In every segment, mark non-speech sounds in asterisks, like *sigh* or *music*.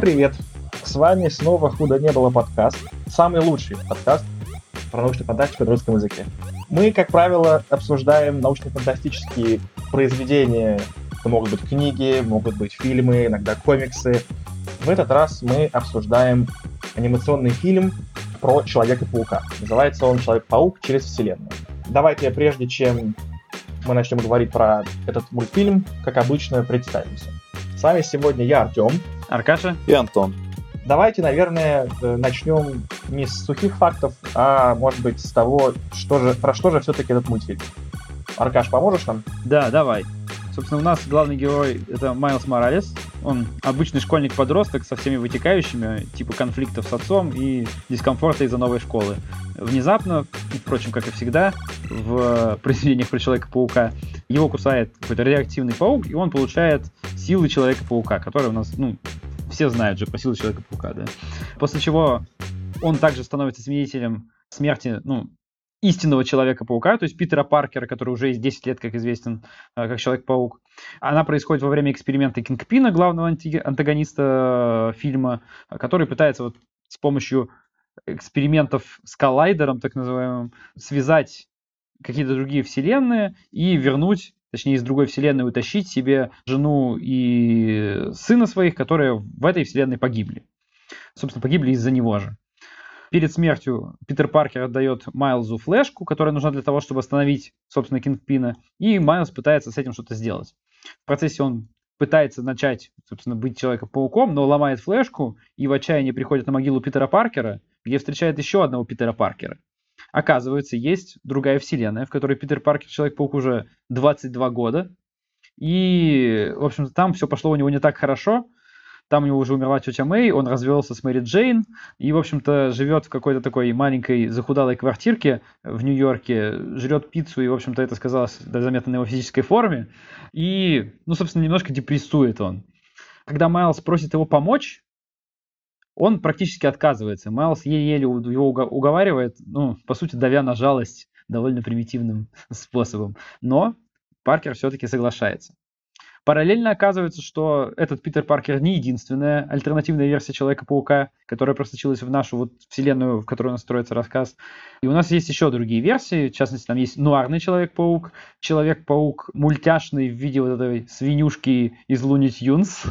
Привет! С вами снова «Худо не было» подкаст. Самый лучший подкаст про научную фантастику на русском языке. Мы, как правило, обсуждаем научно-фантастические произведения. Это могут быть книги, могут быть фильмы, иногда комиксы. В этот раз мы обсуждаем анимационный фильм про Человека-паука. Называется он «Человек-паук через вселенную». Давайте, прежде чем мы начнем говорить про этот мультфильм, как обычно, представимся. С вами сегодня я, Артем. Аркаша. И Антон. Давайте, наверное, э, начнем не с сухих фактов, а, может быть, с того, что же, про что же все-таки этот мультфильм. Аркаш, поможешь нам? Да, давай. Собственно, у нас главный герой это Майлз Моралес. Он обычный школьник-подросток со всеми вытекающими, типа конфликтов с отцом и дискомфорта из-за новой школы. Внезапно, впрочем, как и всегда, в произведениях про Человека-паука, его кусает какой-то реактивный паук, и он получает силы Человека-паука, которые у нас, ну, все знают же про силы Человека-паука, да. После чего он также становится свидетелем смерти, ну, истинного Человека-паука, то есть Питера Паркера, который уже есть 10 лет, как известен, э, как Человек-паук. Она происходит во время эксперимента Кингпина, главного антагониста э, фильма, который пытается вот с помощью экспериментов с коллайдером, так называемым, связать какие-то другие вселенные и вернуть точнее, из другой вселенной утащить себе жену и сына своих, которые в этой вселенной погибли. Собственно, погибли из-за него же. Перед смертью Питер Паркер отдает Майлзу флешку, которая нужна для того, чтобы остановить, собственно, Кингпина, и Майлз пытается с этим что-то сделать. В процессе он пытается начать, собственно, быть Человеком-пауком, но ломает флешку и в отчаянии приходит на могилу Питера Паркера, где встречает еще одного Питера Паркера. Оказывается, есть другая вселенная, в которой Питер Паркер Человек-паук уже 22 года. И, в общем-то, там все пошло у него не так хорошо. Там у него уже умерла тетя Мэй, он развелся с Мэри Джейн и, в общем-то, живет в какой-то такой маленькой захудалой квартирке в Нью-Йорке, жрет пиццу, и, в общем-то, это сказалось заметно на его физической форме. И, ну, собственно, немножко депрессует он. Когда Майлз просит его помочь, он практически отказывается. Майлз еле-еле его уговаривает, ну, по сути, давя на жалость довольно примитивным *laughs* способом. Но Паркер все-таки соглашается. Параллельно оказывается, что этот Питер Паркер не единственная альтернативная версия Человека-паука, которая просочилась в нашу вот вселенную, в которой у нас строится рассказ. И у нас есть еще другие версии, в частности, там есть нуарный Человек-паук, Человек-паук мультяшный в виде вот этой свинюшки из Луни Тюнс,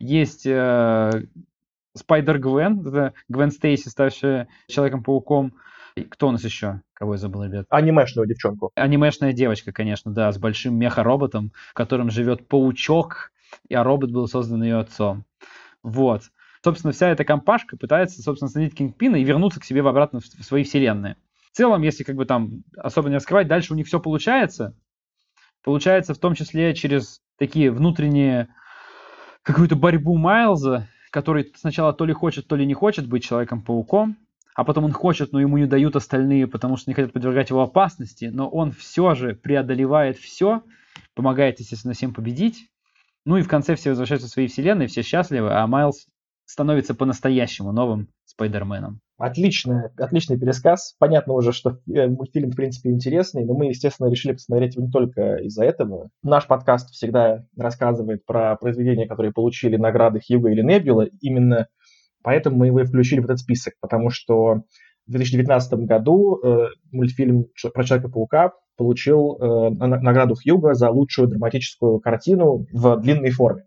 есть э, Спайдер Гвен, это Гвен Стейси, ставшая Человеком-пауком. Кто у нас еще? Кого я забыл, ребят? Анимешную девчонку. Анимешная девочка, конечно, да, с большим меха-роботом, в котором живет паучок, а робот был создан ее отцом. Вот. Собственно, вся эта компашка пытается, собственно, остановить Кингпина и вернуться к себе в обратно в свои вселенные. В целом, если как бы там особо не раскрывать, дальше у них все получается. Получается в том числе через такие внутренние какую-то борьбу Майлза который сначала то ли хочет, то ли не хочет быть Человеком-пауком, а потом он хочет, но ему не дают остальные, потому что не хотят подвергать его опасности, но он все же преодолевает все, помогает, естественно, всем победить. Ну и в конце все возвращаются в свои вселенные, все счастливы, а Майлз становится по-настоящему новым Спайдерменом. Отличный, отличный пересказ. Понятно уже, что э, мультфильм, в принципе, интересный, но мы, естественно, решили посмотреть его не только из-за этого. Наш подкаст всегда рассказывает про произведения, которые получили награды Хьюга или Небюла. Именно поэтому мы его и включили в этот список, потому что в 2019 году э, мультфильм про Человека-паука получил э, награду Хьюга за лучшую драматическую картину в длинной форме.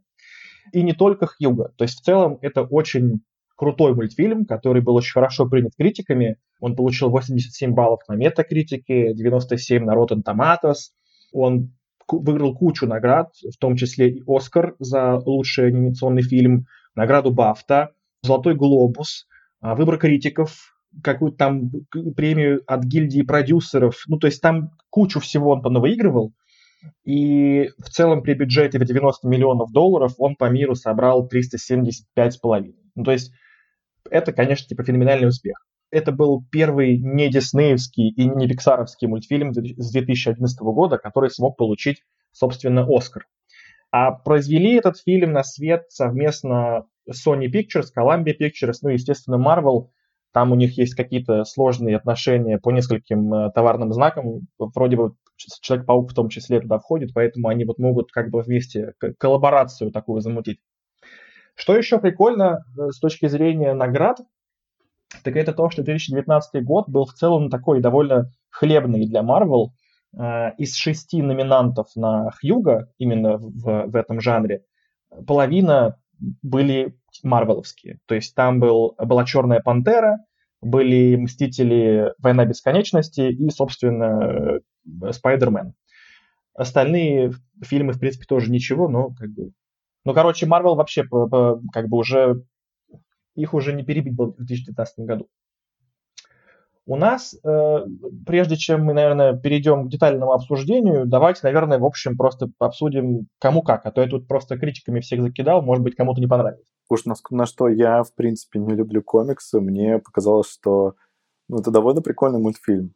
И не только Хьюга. То есть в целом это очень крутой мультфильм, который был очень хорошо принят критиками. Он получил 87 баллов на метакритике, 97 на Rotten Tomatoes. Он выиграл кучу наград, в том числе и Оскар за лучший анимационный фильм, награду Бафта, Золотой глобус, а, выбор критиков, какую-то там премию от гильдии продюсеров. Ну, то есть там кучу всего он понавыигрывал. И в целом при бюджете в 90 миллионов долларов он по миру собрал 375,5. Ну, то есть это, конечно, типа феноменальный успех. Это был первый не диснеевский и не пиксаровский мультфильм с 2011 года, который смог получить, собственно, Оскар. А произвели этот фильм на свет совместно Sony Pictures, Columbia Pictures, ну естественно, Marvel. Там у них есть какие-то сложные отношения по нескольким э, товарным знакам. Вроде бы Человек-паук в том числе туда входит, поэтому они вот могут как бы вместе коллаборацию такую замутить. Что еще прикольно э, с точки зрения наград, так это то, что 2019 год был в целом такой довольно хлебный для Marvel. Э, из шести номинантов на Хьюга, именно в, в этом жанре, половина были марвеловские. То есть там был, была «Черная пантера», были «Мстители. Война бесконечности» и, собственно, «Спайдермен». Остальные фильмы, в принципе, тоже ничего, но как бы... Ну, короче, Марвел вообще как бы уже... Их уже не перебить был в 2019 году. У нас, э, прежде чем мы, наверное, перейдем к детальному обсуждению, давайте, наверное, в общем, просто обсудим кому как, а то я тут просто критиками всех закидал, может быть, кому-то не понравилось. Уж на, на что я, в принципе, не люблю комиксы, мне показалось, что ну, это довольно прикольный мультфильм.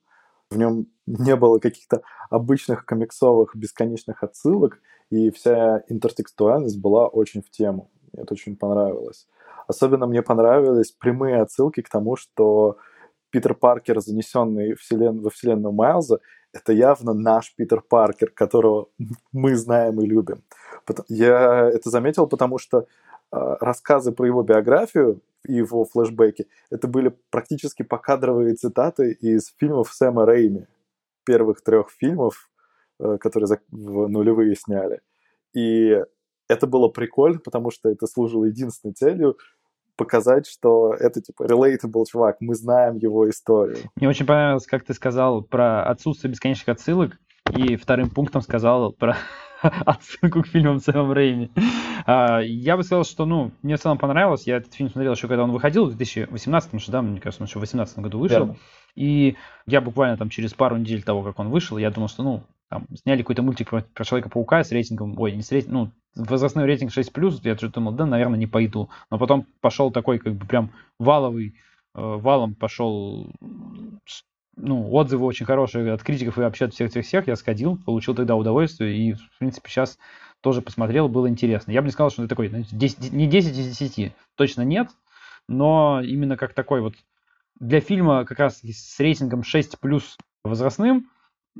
В нем не было каких-то обычных комиксовых бесконечных отсылок, и вся интертекстуальность была очень в тему. Мне это очень понравилось. Особенно мне понравились прямые отсылки к тому, что Питер Паркер, занесенный вселен... во вселенную Майлза, это явно наш Питер Паркер, которого мы знаем и любим. Я это заметил, потому что а, рассказы про его биографию и его флешбеки, это были практически покадровые цитаты из фильмов Сэма Рейми, первых трех фильмов, э, которые в нулевые сняли. И это было прикольно, потому что это служило единственной целью показать, что это типа relatable чувак, мы знаем его историю. Мне очень понравилось, как ты сказал про отсутствие бесконечных отсылок, и вторым пунктом сказал про *laughs* отсылку к фильмам Сэма Рейми. А, я бы сказал, что, ну, мне в целом понравилось. Я этот фильм смотрел еще, когда он выходил в 2018 что, да, мне кажется, он еще в 2018 году вышел. Верно. И я буквально там через пару недель того, как он вышел, я думал, что, ну, там, сняли какой-то мультик про, про Человека-паука с рейтингом, ой, не с рейтингом, ну, возрастной рейтинг 6+, я что-то думал, да, наверное, не пойду. Но потом пошел такой, как бы, прям валовый, э, валом пошел ну, отзывы очень хорошие от критиков и вообще от всех-всех-всех. Я сходил, получил тогда удовольствие и, в принципе, сейчас тоже посмотрел, было интересно. Я бы не сказал, что это такой, 10, не 10 из 10, точно нет, но именно как такой вот для фильма как раз с рейтингом 6 плюс возрастным,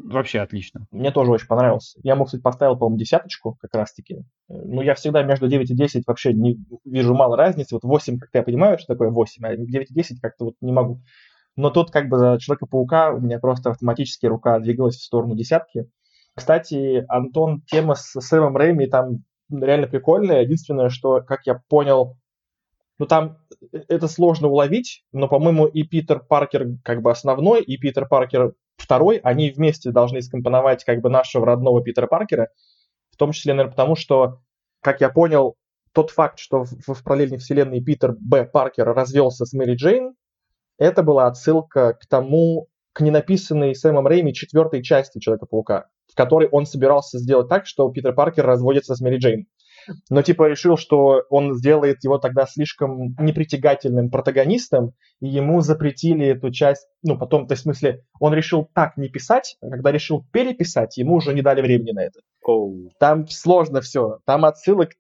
вообще отлично. Мне тоже очень понравился. Я, мог, кстати, поставил, по-моему, десяточку как раз-таки. Ну, я всегда между 9 и 10 вообще не вижу мало разницы. Вот 8, как я понимаю, что такое 8, а 9 и 10 как-то вот не могу. Но тут как бы за Человека-паука у меня просто автоматически рука двигалась в сторону десятки. Кстати, Антон, тема с Сэмом Рэйми там реально прикольная. Единственное, что, как я понял, ну там э, это сложно уловить, но, по-моему, и Питер Паркер как бы основной, и Питер Паркер второй, они вместе должны скомпоновать как бы нашего родного Питера Паркера, в том числе, наверное, потому что, как я понял, тот факт, что в, в параллельной вселенной Питер Б. Паркер развелся с Мэри Джейн, это была отсылка к тому, к ненаписанной Сэмом Рэйми четвертой части Человека-паука, в которой он собирался сделать так, что Питер Паркер разводится с Мэри Джейн. Но типа решил, что он сделает его тогда слишком непритягательным протагонистом, и ему запретили эту часть, ну, потом, то есть, в смысле, он решил так не писать, а когда решил переписать, ему уже не дали времени на это. Oh. Там сложно все, там отсылок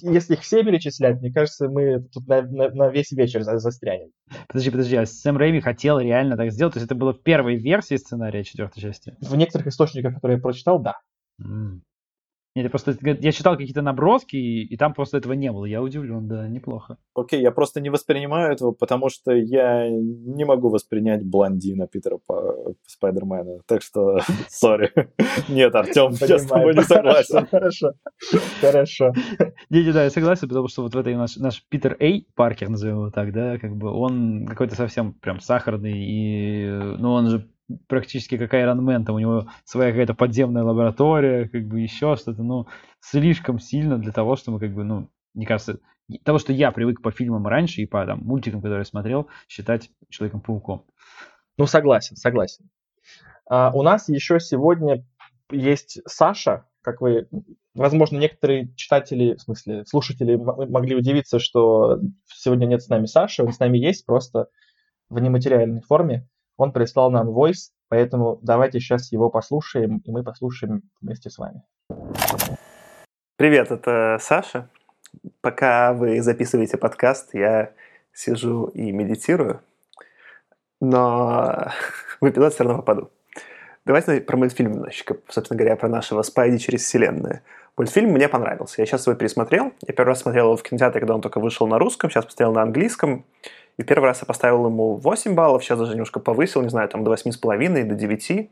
если их все перечислять, мне кажется, мы тут на, на, на весь вечер застрянем. Подожди, подожди, а Сэм Рэйми хотел реально так сделать? То есть это было в первой версии сценария четвертой части? В некоторых источниках, которые я прочитал, да. Mm. Нет, я просто я читал какие-то наброски, и, и там просто этого не было. Я удивлен, да, неплохо. Окей, okay, я просто не воспринимаю этого, потому что я не могу воспринять блондина Питера по Спайдермена. Так что, *laughs* сори. Нет, Артем, я с тобой не согласен. Хорошо, хорошо. Не, не, да, я согласен, потому что вот в этой наш, наш Питер Эй, Паркер, назовем его так, да, как бы он какой-то совсем прям сахарный, и, ну, он же практически как Iron Man, там у него своя какая-то подземная лаборатория, как бы еще что-то, ну, слишком сильно для того, чтобы, как бы, ну, мне кажется, того, что я привык по фильмам раньше и по там, мультикам, которые смотрел, считать Человеком-пауком. Ну, согласен, согласен. А, у нас еще сегодня есть Саша, как вы, возможно, некоторые читатели, в смысле, слушатели могли удивиться, что сегодня нет с нами Саши, он с нами есть, просто в нематериальной форме. Он прислал нам voice, поэтому давайте сейчас его послушаем, и мы послушаем вместе с вами. Привет, это Саша. Пока вы записываете подкаст, я сижу и медитирую, но *laughs* в эпизод все равно попаду. Давайте про мультфильм немножечко, собственно говоря, про нашего Спайди через вселенную. Мультфильм мне понравился. Я сейчас его пересмотрел. Я первый раз смотрел его в кинотеатре, когда он только вышел на русском, сейчас посмотрел на английском. И первый раз я поставил ему 8 баллов, сейчас даже немножко повысил, не знаю, там до 8,5, до 9.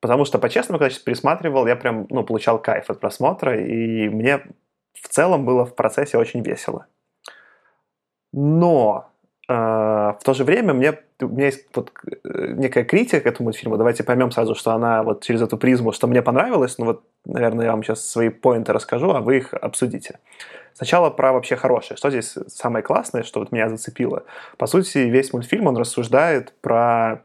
Потому что, по-честному, когда сейчас пересматривал, я прям, ну, получал кайф от просмотра, и мне в целом было в процессе очень весело. Но э, в то же время мне, у меня есть вот э, некая критика к этому мультфильму. Давайте поймем сразу, что она вот через эту призму, что мне понравилось. Ну вот, наверное, я вам сейчас свои поинты расскажу, а вы их обсудите. Сначала про вообще хорошее. Что здесь самое классное, что вот меня зацепило? По сути, весь мультфильм, он рассуждает про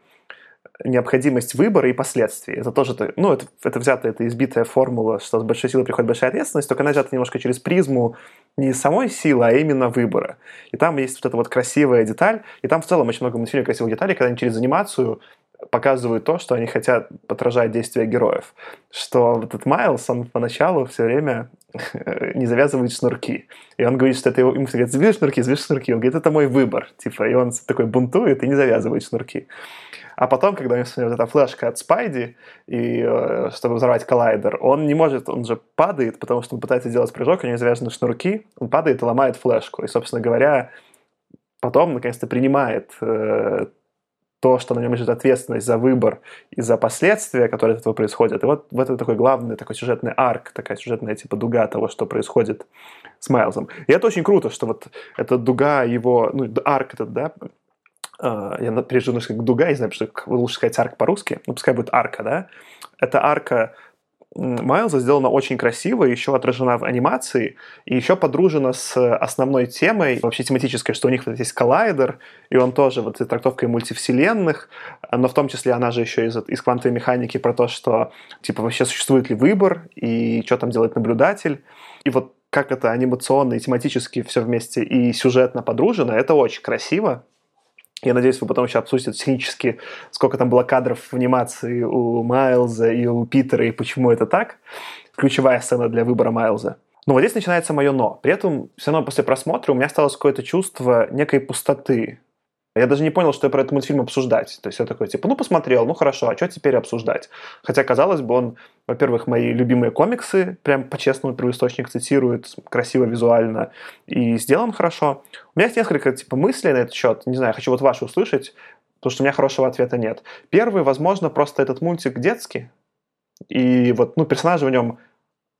необходимость выбора и последствий. Это тоже, ну, это, это взята, это избитая формула, что с большой силой приходит большая ответственность, только она взята немножко через призму не самой силы, а именно выбора. И там есть вот эта вот красивая деталь, и там в целом очень много мультфильмов красивых деталей, когда они через анимацию показывают то, что они хотят подражать действия героев. Что этот Майлз, он поначалу все время не завязывает шнурки. И он говорит, что это его... Ему говорят, завяжи шнурки, завяжи шнурки. Он говорит, это мой выбор. Типа, и он такой бунтует и не завязывает шнурки. А потом, когда у него вот эта флешка от Спайди, и э, чтобы взорвать коллайдер, он не может, он же падает, потому что он пытается сделать прыжок, у него завязаны шнурки, он падает и ломает флешку. И, собственно говоря, потом, наконец-то, принимает э, то, что на нем лежит ответственность за выбор и за последствия, которые от этого происходят. И вот в этом такой главный такой сюжетный арк, такая сюжетная типа дуга того, что происходит с Майлзом. И это очень круто, что вот эта дуга его, ну, арк этот, да, а, я немножко как дуга, не знаю, что лучше сказать арк по-русски, ну, пускай будет арка, да, эта арка Майлза сделана очень красиво, еще отражена в анимации, и еще подружена с основной темой, вообще тематической, что у них вот есть коллайдер, и он тоже вот этой трактовкой мультивселенных, но в том числе она же еще из, из квантовой механики про то, что типа вообще существует ли выбор, и что там делает наблюдатель. И вот как это анимационно и тематически все вместе и сюжетно подружено, это очень красиво. Я надеюсь, вы потом еще обсудите технически, сколько там было кадров в анимации у Майлза и у Питера, и почему это так. Ключевая сцена для выбора Майлза. Но вот здесь начинается мое «но». При этом все равно после просмотра у меня осталось какое-то чувство некой пустоты. Я даже не понял, что я про этот мультфильм обсуждать. То есть я такой, типа, ну, посмотрел, ну, хорошо, а что теперь обсуждать? Хотя, казалось бы, он, во-первых, мои любимые комиксы, прям по-честному первоисточник цитирует, красиво, визуально и сделан хорошо. У меня есть несколько, типа, мыслей на этот счет. Не знаю, хочу вот ваши услышать, потому что у меня хорошего ответа нет. Первый, возможно, просто этот мультик детский. И вот, ну, персонажи в нем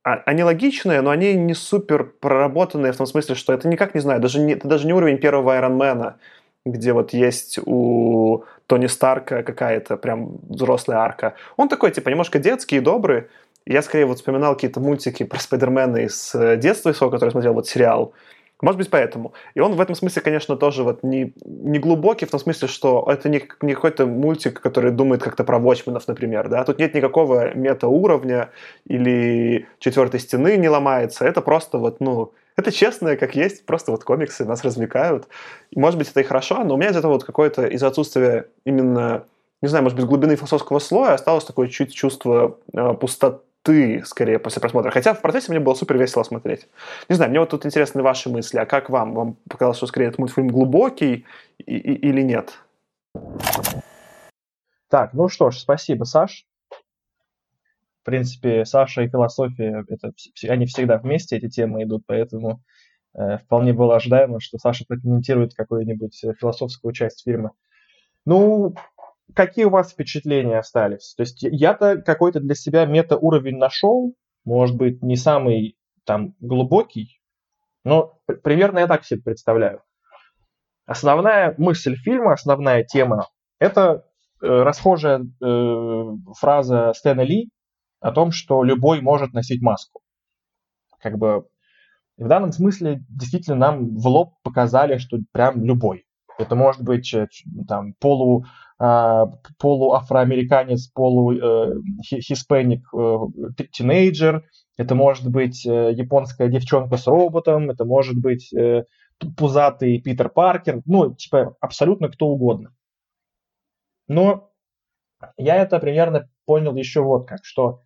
а, они логичные, но они не супер проработанные в том смысле, что это никак не знаю, даже не, это даже не уровень первого Айронмена, где вот есть у Тони Старка какая-то прям взрослая арка. Он такой, типа, немножко детский и добрый. Я скорее вот вспоминал какие-то мультики про Спайдермена из э, детства своего, который смотрел вот сериал. Может быть, поэтому. И он в этом смысле, конечно, тоже вот не, не глубокий, в том смысле, что это не, не какой-то мультик, который думает как-то про Watchmen'ов, например, да. Тут нет никакого мета-уровня или четвертой стены не ломается. Это просто вот, ну, это честно, как есть, просто вот комиксы нас развлекают. Может быть, это и хорошо, но у меня из этого вот какое-то из отсутствия именно, не знаю, может быть, глубины философского слоя осталось такое чуть чувство э, пустоты, скорее, после просмотра. Хотя в процессе мне было супер весело смотреть. Не знаю, мне вот тут интересны ваши мысли. А как вам? Вам показалось, что скорее этот мультфильм глубокий и, и, или нет? Так, ну что ж, спасибо, Саш. В принципе, Саша и философия, это, они всегда вместе, эти темы идут, поэтому э, вполне было ожидаемо, что Саша прокомментирует какую-нибудь э, философскую часть фильма. Ну, какие у вас впечатления остались? То есть я-то какой-то для себя мета-уровень нашел, может быть, не самый там глубокий, но примерно я так себе представляю. Основная мысль фильма, основная тема – это э, расхожая э, фраза Стэна Ли о том, что любой может носить маску. Как бы в данном смысле действительно нам в лоб показали, что прям любой. Это может быть э, там полу э, полуафроамериканец, полухиспаник э, тинейджер, это может быть э, японская девчонка с роботом, это может быть э, пузатый Питер Паркер, ну, типа абсолютно кто угодно. Но я это примерно понял еще вот как, что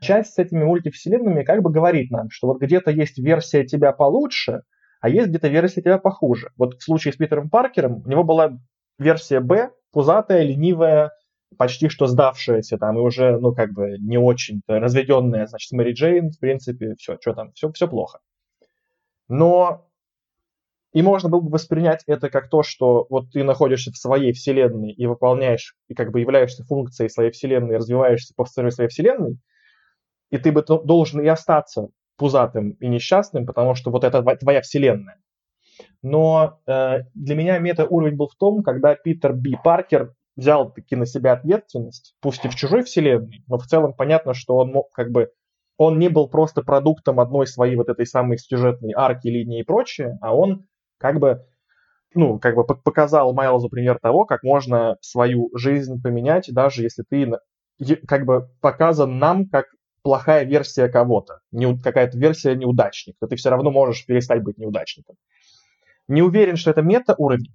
часть с этими мультивселенными как бы говорит нам, что вот где-то есть версия тебя получше, а есть где-то версия тебя похуже. Вот в случае с Питером Паркером у него была версия Б, пузатая, ленивая, почти что сдавшаяся там и уже, ну, как бы не очень разведенная, значит, с Мэри Джейн, в принципе, все, что там, все, все плохо. Но и можно было бы воспринять это как то, что вот ты находишься в своей вселенной и выполняешь, и как бы являешься функцией своей вселенной, развиваешься по сценарию своей вселенной, и ты бы должен и остаться пузатым и несчастным, потому что вот это твоя вселенная. Но э, для меня мета-уровень был в том, когда Питер Би Паркер взял таки на себя ответственность, пусть и в чужой вселенной, но в целом понятно, что он мог как бы он не был просто продуктом одной своей вот этой самой сюжетной арки, линии и прочее, а он как бы ну, как бы показал Майлзу пример того, как можно свою жизнь поменять, даже если ты как бы показан нам как плохая версия кого-то, не, какая-то версия неудачника, ты все равно можешь перестать быть неудачником. Не уверен, что это мета-уровень,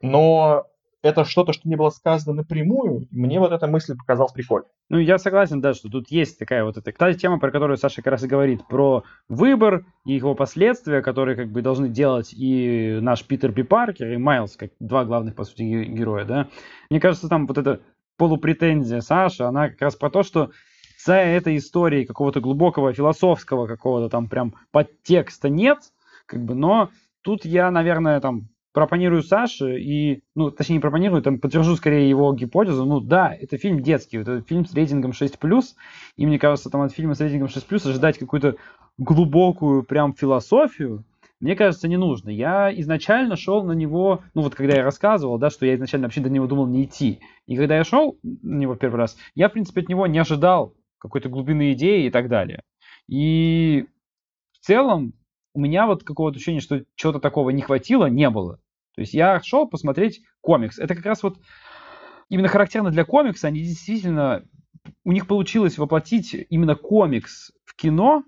но это что-то, что не было сказано напрямую, мне вот эта мысль показалась прикольной. Ну, я согласен, да, что тут есть такая вот эта, та тема, про которую Саша как раз и говорит, про выбор и его последствия, которые как бы должны делать и наш Питер Би Паркер, и Майлз, как два главных, по сути, героя, да. Мне кажется, там вот эта полупретензия Саши, она как раз про то, что за этой историей какого-то глубокого философского какого-то там прям подтекста нет, как бы, но тут я, наверное, там пропонирую Саше и, ну, точнее, не пропонирую, там, подтвержу скорее его гипотезу. Ну, да, это фильм детский, это фильм с рейтингом 6+, и мне кажется, там от фильма с рейтингом 6+, ожидать какую-то глубокую прям философию, мне кажется, не нужно. Я изначально шел на него, ну вот когда я рассказывал, да, что я изначально вообще до него думал не идти. И когда я шел на него первый раз, я, в принципе, от него не ожидал какой-то глубины идеи и так далее. И в целом у меня вот какого-то ощущения, что чего-то такого не хватило, не было. То есть я шел посмотреть комикс. Это как раз вот именно характерно для комикса. Они действительно, у них получилось воплотить именно комикс в кино.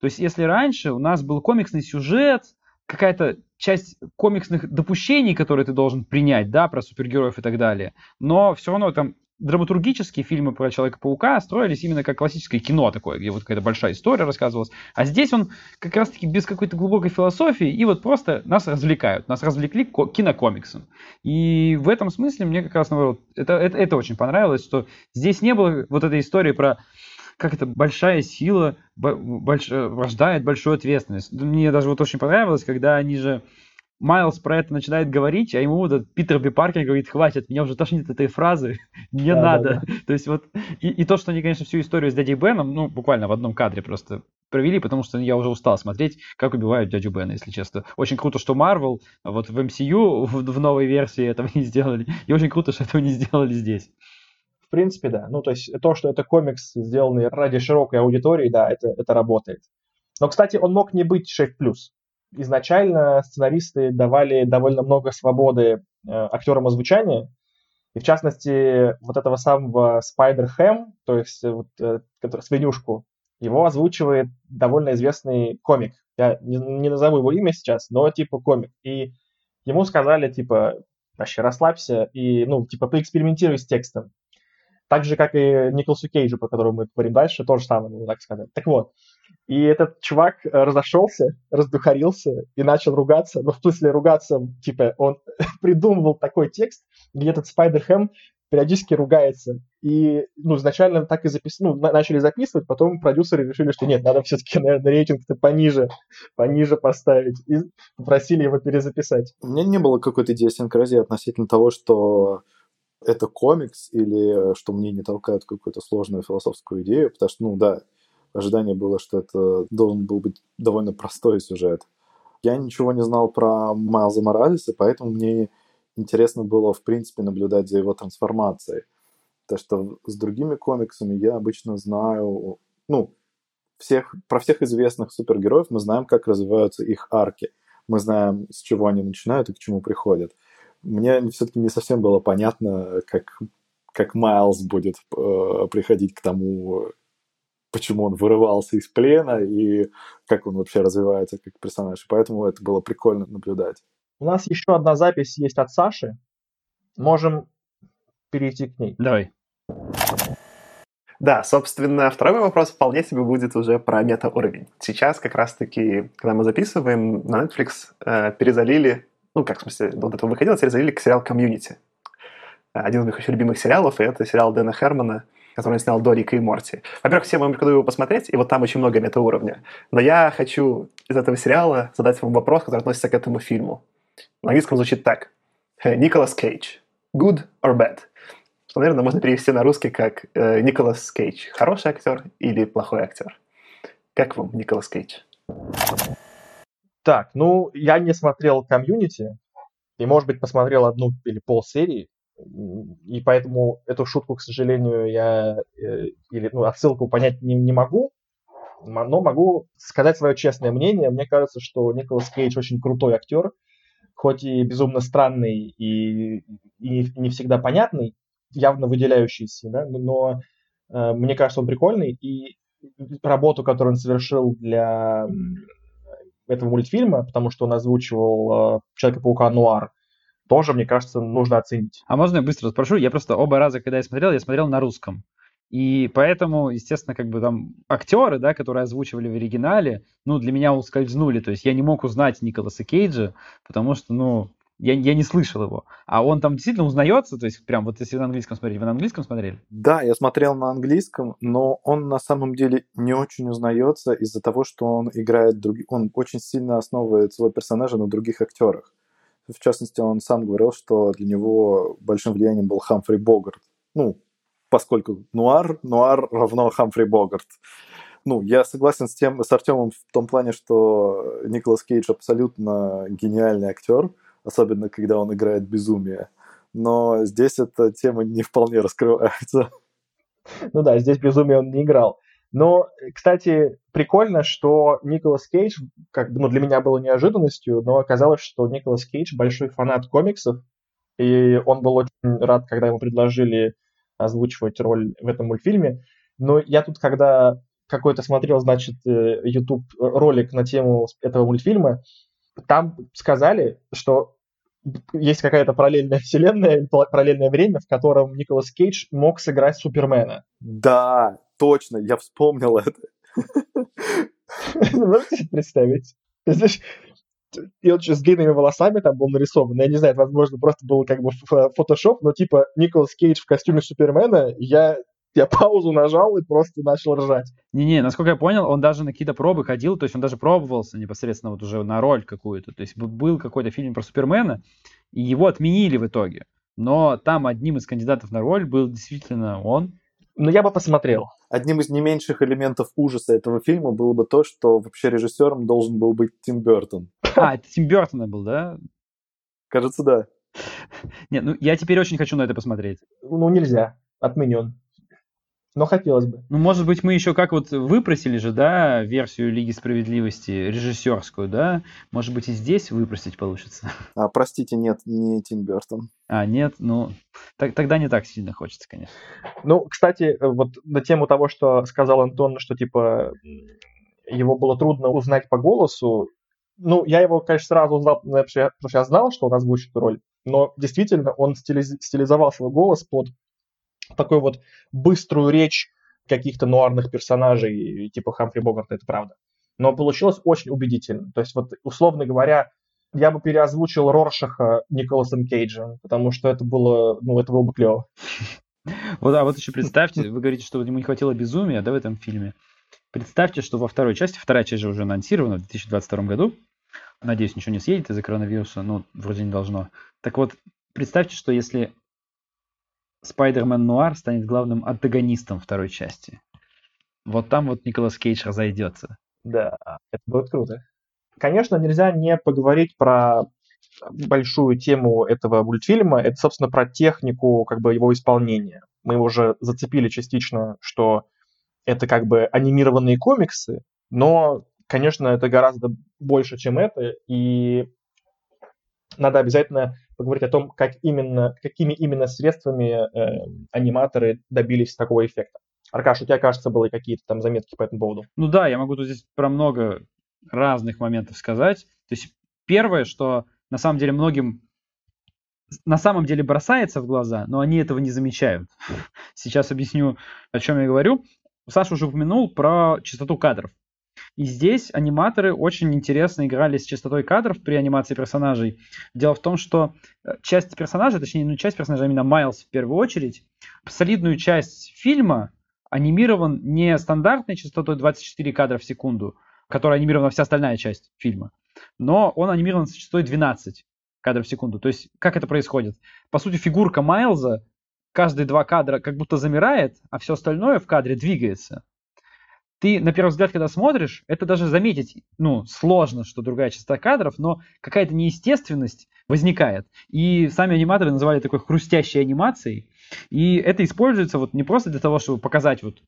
То есть если раньше у нас был комиксный сюжет, какая-то часть комиксных допущений, которые ты должен принять, да, про супергероев и так далее, но все равно там драматургические фильмы про Человека-паука строились именно как классическое кино такое, где вот какая-то большая история рассказывалась. А здесь он как раз-таки без какой-то глубокой философии, и вот просто нас развлекают. Нас развлекли кинокомиксом. И в этом смысле мне как раз, наоборот, это, это, это очень понравилось, что здесь не было вот этой истории про как это большая сила больш, рождает большую ответственность. Мне даже вот очень понравилось, когда они же Майлз про это начинает говорить, а ему вот Питер Би Паркер говорит, хватит, меня уже тошнит этой фразы, *laughs* не да, надо. Да, да. То есть вот, и, и то, что они, конечно, всю историю с дядей Беном, ну, буквально в одном кадре просто провели, потому что я уже устал смотреть, как убивают дядю Бена, если честно. Очень круто, что Марвел вот в MCU в, в новой версии этого *laughs* не сделали, и очень круто, что этого не сделали здесь. В принципе, да. Ну, то есть то, что это комикс, сделанный ради широкой аудитории, да, это, это работает. Но, кстати, он мог не быть 6+ изначально сценаристы давали довольно много свободы э, актерам озвучания, и в частности, вот этого самого Спайдер Хэм, то есть э, вот, э, который, свинюшку, его озвучивает довольно известный комик. Я не, не назову его имя сейчас, но типа комик. И ему сказали, типа, вообще расслабься и, ну, типа, поэкспериментируй с текстом. Так же, как и Николсу Кейджу, про которого мы говорим дальше, тоже самое, можно так сказать. Так вот, и этот чувак разошелся, раздухарился и начал ругаться. Ну, в смысле ругаться, типа, он *laughs* придумывал такой текст, где этот Спайдерхэм периодически ругается. И, ну, изначально так и запис... ну, начали записывать, потом продюсеры решили, что нет, надо все-таки, наверное, рейтинг-то пониже, пониже поставить. И попросили его перезаписать. У меня не было какой-то идиосинкразии относительно того, что это комикс или что мне не толкают какую-то сложную философскую идею, потому что, ну да, ожидание было, что это должен был быть довольно простой сюжет. Я ничего не знал про Майлза Моралеса, поэтому мне интересно было, в принципе, наблюдать за его трансформацией. То, что с другими комиксами я обычно знаю, ну, всех, про всех известных супергероев мы знаем, как развиваются их арки. Мы знаем, с чего они начинают и к чему приходят. Мне все-таки не совсем было понятно, как, как Майлз будет э, приходить к тому, почему он вырывался из плена и как он вообще развивается как персонаж. И поэтому это было прикольно наблюдать. У нас еще одна запись есть от Саши. Можем перейти к ней. Давай. Да, собственно, второй вопрос вполне себе будет уже про мета-уровень. Сейчас как раз-таки, когда мы записываем, на Netflix э, перезалили, ну, как в смысле, вот это выходило, перезалили к сериал «Комьюнити». один из моих очень любимых сериалов, и это сериал Дэна Хермана, который он снял до Рика и Морти. Во-первых, всем вам рекомендую его посмотреть, и вот там очень много метауровня. Но я хочу из этого сериала задать вам вопрос, который относится к этому фильму. На английском звучит так. Николас Кейдж. Good or bad? Что, наверное, можно перевести на русский как э, Николас Кейдж. Хороший актер или плохой актер? Как вам Николас Кейдж? Так, ну, я не смотрел комьюнити, и, может быть, посмотрел одну или пол серии, и поэтому эту шутку, к сожалению, я э, или ну, отсылку понять не, не могу, но могу сказать свое честное мнение. Мне кажется, что Николас Кейдж очень крутой актер, хоть и безумно странный и, и не, всегда понятный, явно выделяющийся, да, но э, мне кажется, он прикольный, и работу, которую он совершил для этого мультфильма, потому что он озвучивал э, Человека-паука Нуар, тоже, мне кажется, нужно оценить. А можно я быстро спрошу? Я просто оба раза, когда я смотрел, я смотрел на русском. И поэтому, естественно, как бы там актеры, да, которые озвучивали в оригинале, ну, для меня ускользнули. То есть я не мог узнать Николаса Кейджа, потому что, ну, я, я не слышал его. А он там действительно узнается, то есть прям вот если на английском смотреть, вы на английском смотрели? Да, я смотрел на английском, но он на самом деле не очень узнается из-за того, что он играет других... Он очень сильно основывает своего персонажа на других актерах. В частности, он сам говорил, что для него большим влиянием был Хамфри Богарт. Ну, поскольку нуар, нуар равно Хамфри Богарт. Ну, я согласен с тем, с Артемом в том плане, что Николас Кейдж абсолютно гениальный актер, особенно когда он играет безумие. Но здесь эта тема не вполне раскрывается. Ну да, здесь безумие он не играл. Но, кстати, прикольно, что Николас Кейдж, как ну, для меня было неожиданностью, но оказалось, что Николас Кейдж большой фанат комиксов, и он был очень рад, когда ему предложили озвучивать роль в этом мультфильме. Но я тут, когда какой-то смотрел, значит, э, YouTube ролик на тему этого мультфильма, там сказали, что есть какая-то параллельная *laughs* вселенная, параллельное время, в котором Николас Кейдж мог сыграть Супермена. Да, точно, я вспомнил это. Можете себе представить? И он с длинными волосами там был нарисован. Я не знаю, возможно, просто был как бы фотошоп, но типа Николас Кейдж в костюме Супермена, я я паузу нажал и просто начал ржать. Не-не, насколько я понял, он даже на какие-то пробы ходил, то есть он даже пробовался непосредственно вот уже на роль какую-то. То есть был какой-то фильм про Супермена, и его отменили в итоге. Но там одним из кандидатов на роль был действительно он. Ну, я бы посмотрел. Одним из не меньших элементов ужаса этого фильма было бы то, что вообще режиссером должен был быть Тим Бертон. А, это Тим Бертона был, да? Кажется, да. *laughs* Нет, ну я теперь очень хочу на это посмотреть. Ну, нельзя. Отменен но хотелось бы. Ну, может быть, мы еще как вот выпросили же, да, версию Лиги Справедливости, режиссерскую, да? Может быть, и здесь выпросить получится. А, простите, нет, не Тим Бертон. А, нет, ну, так, тогда не так сильно хочется, конечно. Ну, кстати, вот на тему того, что сказал Антон, что, типа, его было трудно узнать по голосу, ну, я его, конечно, сразу узнал, потому что я, потому что я знал, что он озвучит роль, но действительно он стилиз, стилизовал свой голос под такую вот быструю речь каких-то нуарных персонажей, типа Хамфри Богарта, это правда. Но получилось очень убедительно. То есть, вот, условно говоря, я бы переозвучил Роршаха Николасом Кейджем, потому что это было, ну, это было бы клево. *laughs* Вот, а вот еще представьте, вы говорите, что ему не хватило безумия, да, в этом фильме. Представьте, что во второй части, вторая часть же уже анонсирована в 2022 году. Надеюсь, ничего не съедет из-за коронавируса, ну, вроде не должно. Так вот, представьте, что если Спайдермен Нуар станет главным антагонистом второй части. Вот там вот Николас Кейдж разойдется. Да, это будет круто. Конечно, нельзя не поговорить про большую тему этого мультфильма. Это, собственно, про технику как бы его исполнения. Мы уже зацепили частично, что это как бы анимированные комиксы, но, конечно, это гораздо больше, чем это, и надо обязательно поговорить о том, как именно, какими именно средствами э, аниматоры добились такого эффекта. Аркаш, у тебя, кажется, были какие-то там заметки по этому поводу? Ну да, я могу тут здесь про много разных моментов сказать. То есть первое, что на самом деле многим на самом деле бросается в глаза, но они этого не замечают. *laughs* Сейчас объясню, о чем я говорю. Саша уже упомянул про частоту кадров. И здесь аниматоры очень интересно играли с частотой кадров при анимации персонажей. Дело в том, что э, часть персонажей, точнее, ну, часть персонажей, а именно Майлз в первую очередь, солидную часть фильма анимирован не стандартной частотой 24 кадра в секунду, которая анимирована вся остальная часть фильма, но он анимирован с частотой 12 кадров в секунду. То есть, как это происходит? По сути, фигурка Майлза каждые два кадра как будто замирает, а все остальное в кадре двигается. Ты, на первый взгляд, когда смотришь, это даже заметить, ну, сложно, что другая частота кадров, но какая-то неестественность возникает. И сами аниматоры называли такой хрустящей анимацией. И это используется вот не просто для того, чтобы показать вот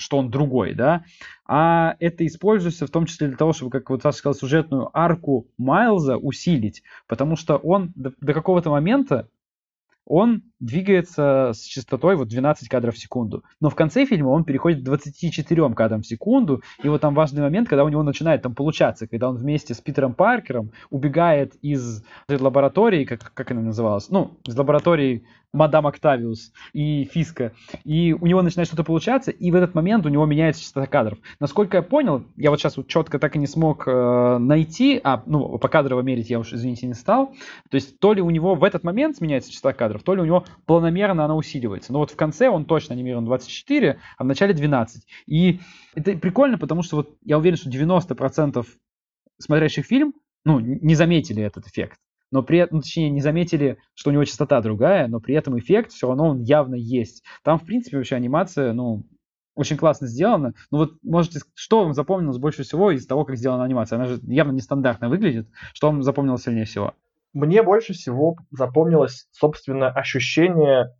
что он другой, да, а это используется в том числе для того, чтобы, как вот Саша сказал, сюжетную арку Майлза усилить, потому что он до, до какого-то момента он двигается с частотой вот 12 кадров в секунду. Но в конце фильма он переходит к 24 кадрам в секунду. И вот там важный момент, когда у него начинает там получаться, когда он вместе с Питером Паркером убегает из лаборатории, как, как она называлась? Ну, из лаборатории мадам Октавиус и Фиска. И у него начинает что-то получаться, и в этот момент у него меняется частота кадров. Насколько я понял, я вот сейчас вот четко так и не смог э, найти, а, ну, по кадрово мерить я уж, извините, не стал. То есть то ли у него в этот момент меняется частота кадров, то ли у него планомерно она усиливается. Но вот в конце он точно анимирован 24, а в начале 12. И это прикольно, потому что вот я уверен, что 90% смотрящих фильм ну, не заметили этот эффект но при этом, ну, точнее, не заметили, что у него частота другая, но при этом эффект все равно он явно есть. Там, в принципе, вообще анимация, ну, очень классно сделана. Ну вот, можете, что вам запомнилось больше всего из того, как сделана анимация? Она же явно нестандартно выглядит. Что вам запомнилось сильнее всего? Мне больше всего запомнилось, собственно, ощущение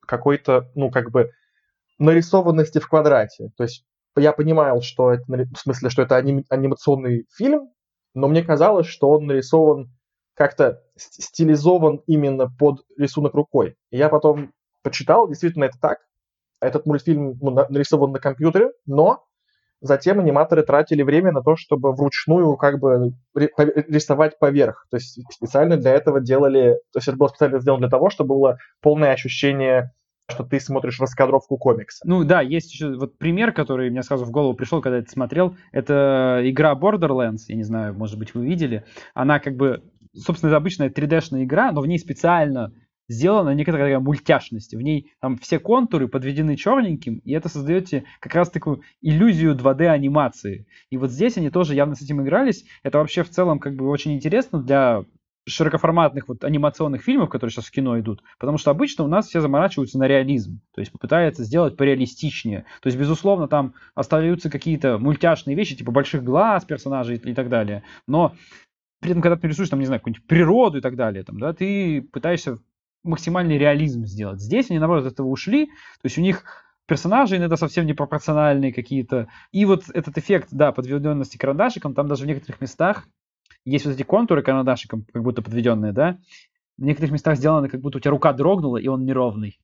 какой-то, ну, как бы, нарисованности в квадрате. То есть я понимал, что это, в смысле, что это аним, анимационный фильм, но мне казалось, что он нарисован как-то стилизован именно под рисунок рукой. Я потом почитал, действительно это так. Этот мультфильм ну, нарисован на компьютере, но затем аниматоры тратили время на то, чтобы вручную как бы рисовать поверх. То есть специально для этого делали, то есть это было специально сделано для того, чтобы было полное ощущение что ты смотришь раскадровку комикса. Ну да, есть еще вот пример, который мне сразу в голову пришел, когда я это смотрел. Это игра Borderlands, я не знаю, может быть, вы видели. Она как бы собственно, это обычная 3D-шная игра, но в ней специально сделана некоторая такая мультяшность. В ней там все контуры подведены черненьким, и это создает как раз такую иллюзию 2D анимации. И вот здесь они тоже явно с этим игрались. Это вообще в целом как бы очень интересно для широкоформатных вот анимационных фильмов, которые сейчас в кино идут, потому что обычно у нас все заморачиваются на реализм, то есть попытаются сделать пореалистичнее. То есть, безусловно, там остаются какие-то мультяшные вещи, типа больших глаз персонажей и так далее, но при этом, когда ты рисуешь, там, не знаю, какую-нибудь природу и так далее, там, да, ты пытаешься максимальный реализм сделать. Здесь они, наоборот, от этого ушли, то есть у них персонажи иногда совсем непропорциональные какие-то. И вот этот эффект, да, подведенности карандашиком, там даже в некоторых местах есть вот эти контуры карандашиком, как будто подведенные, да, в некоторых местах сделаны, как будто у тебя рука дрогнула, и он неровный.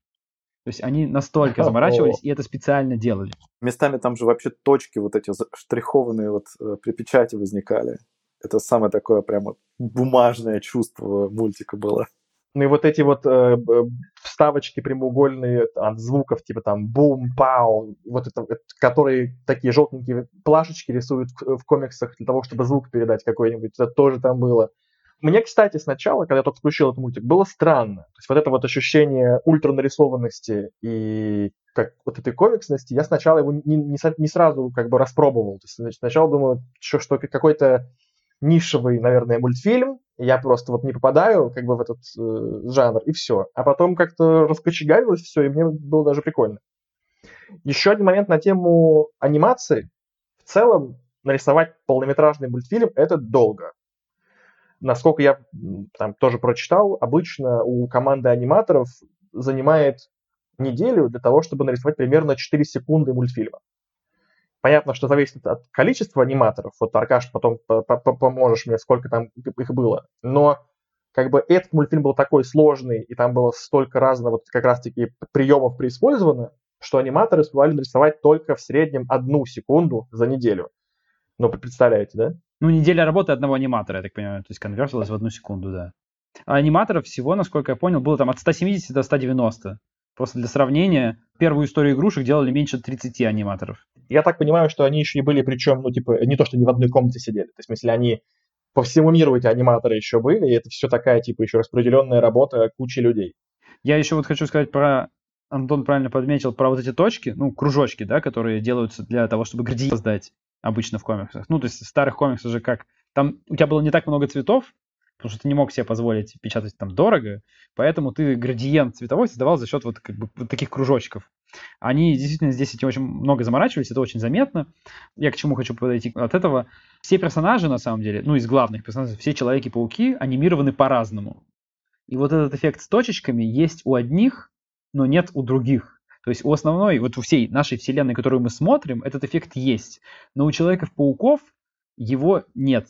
То есть они настолько *laughs* заморачивались, и это специально делали. Местами там же вообще точки вот эти штрихованные вот э, при печати возникали. Это самое такое прямо бумажное чувство мультика было. Ну и вот эти вот э, вставочки прямоугольные от звуков, типа там бум, пау, вот это, это которые такие желтенькие плашечки рисуют в, комиксах для того, чтобы звук передать какой-нибудь, это тоже там было. Мне, кстати, сначала, когда я только включил этот мультик, было странно. То есть вот это вот ощущение ультранарисованности и как вот этой комиксности, я сначала его не, не, не сразу как бы распробовал. То есть сначала думаю, что, что какой-то нишевый, наверное, мультфильм, я просто вот не попадаю как бы в этот э, жанр, и все. А потом как-то раскочегарилось все, и мне было даже прикольно. Еще один момент на тему анимации. В целом, нарисовать полнометражный мультфильм – это долго. Насколько я там тоже прочитал, обычно у команды аниматоров занимает неделю для того, чтобы нарисовать примерно 4 секунды мультфильма. Понятно, что зависит от количества аниматоров. Вот, Аркаш, потом поможешь мне, сколько там их было. Но как бы этот мультфильм был такой сложный, и там было столько разных вот как раз-таки приемов преиспользовано, что аниматоры успевали нарисовать только в среднем одну секунду за неделю. Ну, представляете, да? Ну, неделя работы одного аниматора, я так понимаю, то есть конвертилась в одну секунду, да. А аниматоров всего, насколько я понял, было там от 170 до 190 Просто для сравнения, первую историю игрушек делали меньше 30 аниматоров. Я так понимаю, что они еще и были, причем, ну, типа, не то, что не в одной комнате сидели. То есть, смысле, они по всему миру эти аниматоры еще были, и это все такая, типа, еще распределенная работа кучи людей. Я еще вот хочу сказать про Антон правильно подметил про вот эти точки, ну, кружочки, да, которые делаются для того, чтобы градиент создать обычно в комиксах. Ну, то есть в старых комиксах же как... Там у тебя было не так много цветов, потому что ты не мог себе позволить печатать там дорого, поэтому ты градиент цветовой создавал за счет вот, как бы, вот таких кружочков. Они действительно здесь этим очень много заморачивались, это очень заметно. Я к чему хочу подойти от этого. Все персонажи, на самом деле, ну, из главных персонажей, все Человеки-пауки анимированы по-разному. И вот этот эффект с точечками есть у одних, но нет у других. То есть у основной, вот у всей нашей вселенной, которую мы смотрим, этот эффект есть. Но у Человеков-пауков его нет.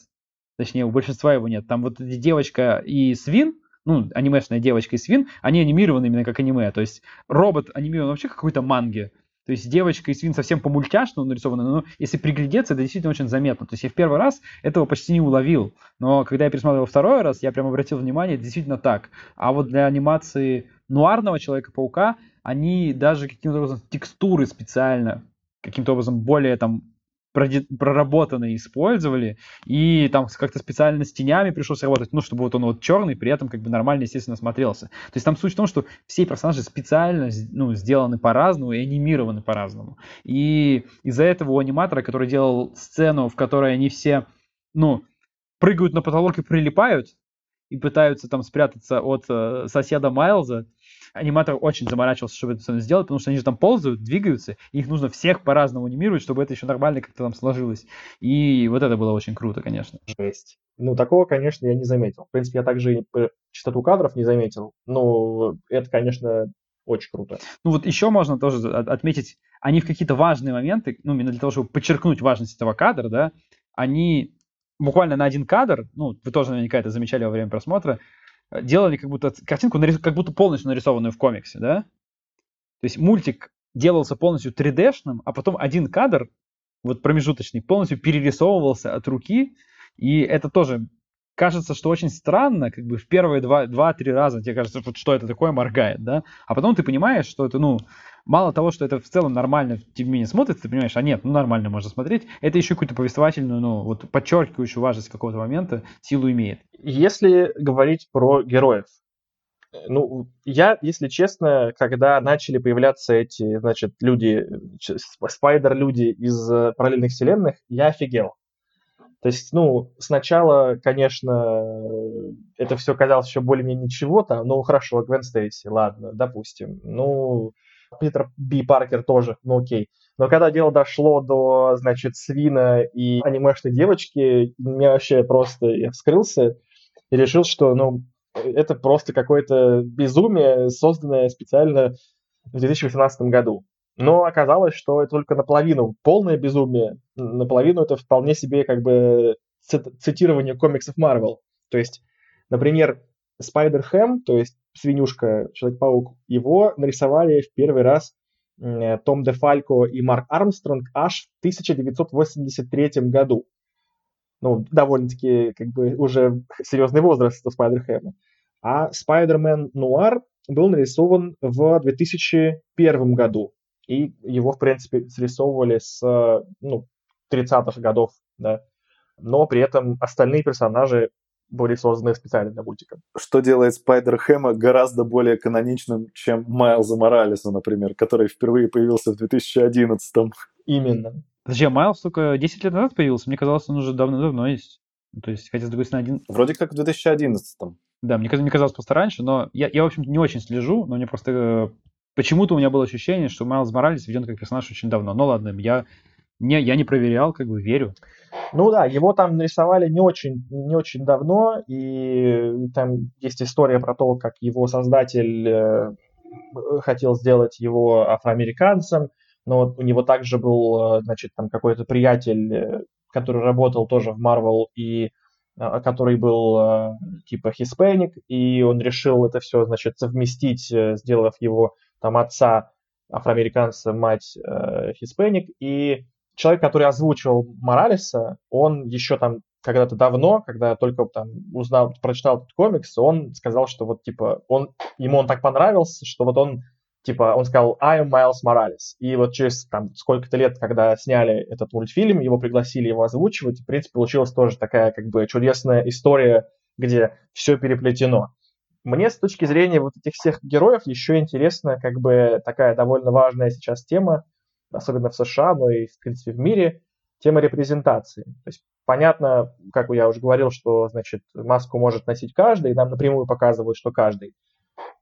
Точнее, у большинства его нет. Там вот девочка и свин, ну, анимешная девочка и свин, они анимированы именно как аниме. То есть робот анимирован вообще как какой-то манге. То есть девочка и свин совсем по-мультяшному нарисованы, но если приглядеться, это действительно очень заметно. То есть я в первый раз этого почти не уловил, но когда я пересмотрел второй раз, я прям обратил внимание, это действительно так. А вот для анимации нуарного Человека-паука, они даже каким-то образом текстуры специально, каким-то образом более там проработанные использовали, и там как-то специально с тенями пришлось работать, ну, чтобы вот он вот черный, при этом как бы нормально, естественно, смотрелся. То есть там суть в том, что все персонажи специально ну, сделаны по-разному и анимированы по-разному. И из-за этого у аниматора, который делал сцену, в которой они все, ну, прыгают на потолок и прилипают, и пытаются там спрятаться от э, соседа Майлза, аниматор очень заморачивался, чтобы это сделать, потому что они же там ползают, двигаются, и их нужно всех по-разному анимировать, чтобы это еще нормально как-то там сложилось. И вот это было очень круто, конечно. Жесть. Ну, такого, конечно, я не заметил. В принципе, я также и частоту кадров не заметил. Но это, конечно, очень круто. Ну вот еще можно тоже отметить, они в какие-то важные моменты, ну именно для того, чтобы подчеркнуть важность этого кадра, да, они буквально на один кадр, ну вы тоже наверняка это замечали во время просмотра, делали как будто картинку, как будто полностью нарисованную в комиксе, да? То есть мультик делался полностью 3D-шным, а потом один кадр, вот промежуточный, полностью перерисовывался от руки, и это тоже кажется, что очень странно, как бы в первые два-три раза тебе кажется, вот что это такое моргает, да, а потом ты понимаешь, что это, ну, мало того, что это в целом нормально в тебе смотрится, ты понимаешь, а нет, ну нормально можно смотреть, это еще какую-то повествовательную, ну, вот подчеркивающую важность какого-то момента силу имеет. Если говорить про героев, ну, я, если честно, когда начали появляться эти, значит, люди, спайдер-люди из э, параллельных вселенных, я офигел. То есть, ну, сначала, конечно, это все казалось еще более-менее ничего там, ну, хорошо, Гвен Стейси, ладно, допустим. Ну, Питер Би Паркер тоже, ну окей. Но когда дело дошло до, значит, Свина и анимешной девочки, мне вообще просто, я вскрылся и решил, что, ну, это просто какое-то безумие, созданное специально в 2018 году. Но оказалось, что это только наполовину полное безумие, наполовину это вполне себе как бы цитирование комиксов Marvel. То есть, например, Спайдер-Хэм, то есть свинюшка, Человек-паук, его нарисовали в первый раз Том Де Фалько и Марк Армстронг аж в 1983 году. Ну, довольно-таки как бы уже серьезный возраст у Спайдер-Хэма. А Спайдермен Нуар был нарисован в 2001 году. И его, в принципе, срисовывали с ну, 30-х годов, да. Но при этом остальные персонажи были созданы специально для мультика. Что делает Спайдер Хэма гораздо более каноничным, чем Майлза Моралеса, например, который впервые появился в 2011-м. Именно. Подожди, а Майлз только 10 лет назад появился? Мне казалось, он уже давно-давно есть. Ну, то есть, хотя, с другой стороны, один... Вроде как в 2011-м. Да, мне, мне казалось просто раньше, но я, я, в общем не очень слежу, но мне просто... Почему-то у меня было ощущение, что Майлз Моралес введен как персонаж очень давно. Ну ладно, я не, я не проверял, как бы верю. Ну да, его там нарисовали не очень, не очень давно, и там есть история про то, как его создатель э, хотел сделать его афроамериканцем, но у него также был, э, значит, там какой-то приятель, э, который работал тоже в Marvel и который был типа хиспаник, и он решил это все, значит, совместить, сделав его там отца афроамериканца, мать э, хиспаник, и человек, который озвучивал Моралеса, он еще там когда-то давно, когда только там узнал, прочитал этот комикс, он сказал, что вот типа он ему он так понравился, что вот он типа, он сказал «I am Miles Morales». И вот через там сколько-то лет, когда сняли этот мультфильм, его пригласили его озвучивать, в принципе, получилась тоже такая как бы чудесная история, где все переплетено. Мне с точки зрения вот этих всех героев еще интересна как бы такая довольно важная сейчас тема, особенно в США, но и, в принципе, в мире, тема репрезентации. То есть понятно, как я уже говорил, что, значит, маску может носить каждый, и нам напрямую показывают, что каждый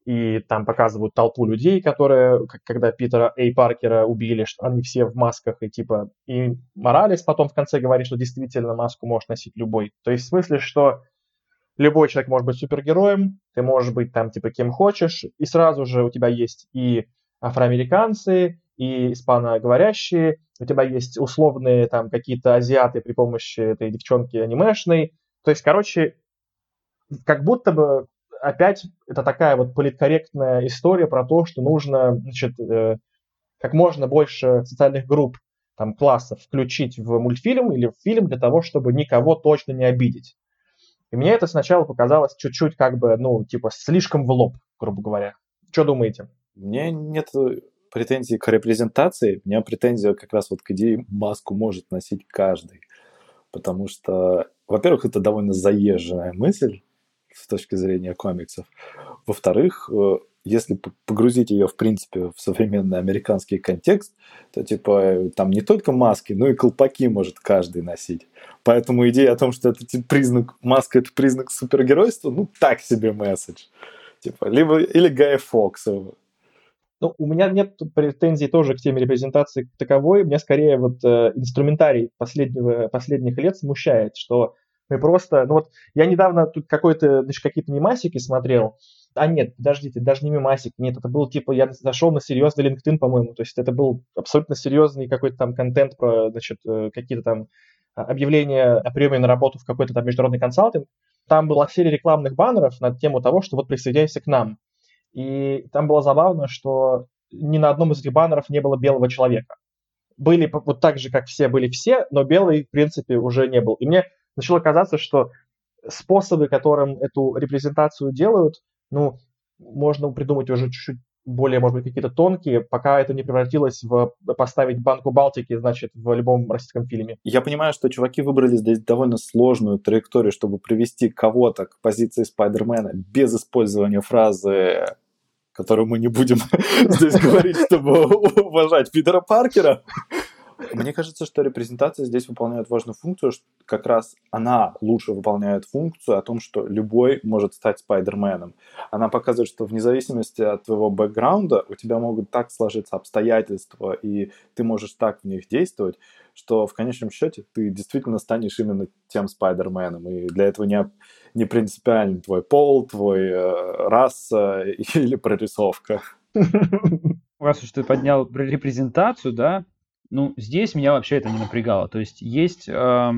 и там показывают толпу людей, которые, когда Питера Эй Паркера убили, что они все в масках, и типа, и Моралес потом в конце говорит, что действительно маску может носить любой. То есть в смысле, что любой человек может быть супергероем, ты можешь быть там типа кем хочешь, и сразу же у тебя есть и афроамериканцы, и испаноговорящие, у тебя есть условные там какие-то азиаты при помощи этой девчонки анимешной. То есть, короче, как будто бы опять это такая вот политкорректная история про то, что нужно, значит, э, как можно больше социальных групп, там, классов включить в мультфильм или в фильм для того, чтобы никого точно не обидеть. И мне это сначала показалось чуть-чуть как бы, ну, типа, слишком в лоб, грубо говоря. Что думаете? Меня нет претензий к репрезентации, у меня претензия как раз вот к идее маску может носить каждый. Потому что, во-первых, это довольно заезженная мысль, с точки зрения комиксов. Во-вторых, э, если погрузить ее, в принципе, в современный американский контекст, то, типа, там не только маски, но и колпаки может каждый носить. Поэтому идея о том, что это типа, признак, маска – это признак супергеройства, ну, так себе месседж. Типа, либо, или Гая Фокса. Ну, у меня нет претензий тоже к теме репрезентации таковой. Мне скорее вот э, инструментарий последнего, последних лет смущает, что мы просто... Ну вот я недавно тут какой-то, значит, какие-то мемасики смотрел. А нет, подождите, даже не мемасик. Нет, это был типа, я зашел на серьезный LinkedIn, по-моему. То есть это был абсолютно серьезный какой-то там контент про, значит, э, какие-то там а, объявления о приеме на работу в какой-то там международный консалтинг. Там была серия рекламных баннеров на тему того, что вот присоединяйся к нам. И там было забавно, что ни на одном из этих баннеров не было белого человека. Были вот так же, как все были все, но белый, в принципе, уже не был. И мне начало казаться, что способы, которым эту репрезентацию делают, ну, можно придумать уже чуть-чуть более, может быть, какие-то тонкие, пока это не превратилось в поставить банку Балтики, значит, в любом российском фильме. Я понимаю, что чуваки выбрали здесь довольно сложную траекторию, чтобы привести кого-то к позиции Спайдермена без использования фразы которую мы не будем *laughs* здесь говорить, чтобы *laughs* уважать Питера Паркера. Мне кажется, что репрезентация здесь выполняет важную функцию, что как раз она лучше выполняет функцию о том, что любой может стать Спайдерменом. Она показывает, что вне зависимости от твоего бэкграунда у тебя могут так сложиться обстоятельства, и ты можешь так в них действовать, что в конечном счете ты действительно станешь именно тем Спайдерменом. И для этого не, не принципиален твой пол, твой э, раса *laughs* или прорисовка. Раз уж ты поднял репрезентацию, да, ну, здесь меня вообще это не напрягало. То есть есть... Э,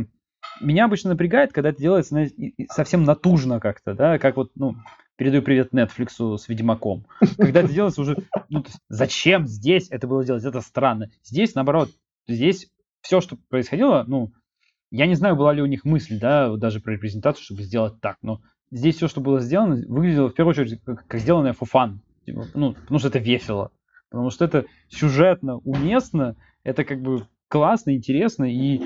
меня обычно напрягает, когда это делается знаете, совсем натужно как-то, да, как вот, ну, передаю привет Netflix с Ведьмаком. Когда это делается уже, ну, есть, зачем здесь это было делать, это странно. Здесь, наоборот, здесь все, что происходило, ну, я не знаю, была ли у них мысль, да, даже про репрезентацию, чтобы сделать так, но здесь все, что было сделано, выглядело в первую очередь как, как сделанное фуфан. Типа, ну, потому что это весело. Потому что это сюжетно, уместно, это как бы классно, интересно, и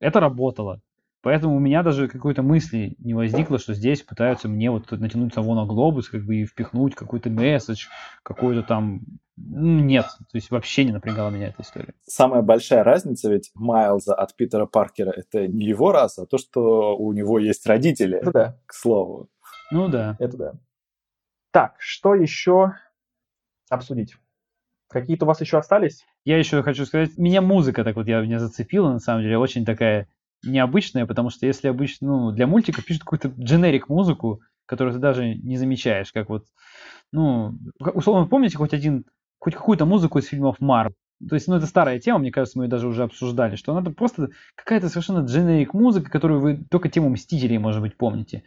это работало. Поэтому у меня даже какой-то мысли не возникло, что здесь пытаются мне вот натянуть того на глобус, как бы и впихнуть какой-то месседж, какой-то там... Ну, нет, то есть вообще не напрягала меня эта история. Самая большая разница ведь Майлза от Питера Паркера — это не его раса, а то, что у него есть родители, это да. к слову. Ну да. Это да. Так, что еще обсудить? Какие-то у вас еще остались? Я еще хочу сказать, меня музыка так вот я, меня зацепила, на самом деле, очень такая необычная, потому что если обычно, ну, для мультика пишут какую-то дженерик музыку, которую ты даже не замечаешь, как вот, ну, условно, помните хоть один, хоть какую-то музыку из фильмов Марвел? То есть, ну, это старая тема, мне кажется, мы ее даже уже обсуждали, что надо просто какая-то совершенно дженерик музыка, которую вы только тему Мстителей, может быть, помните.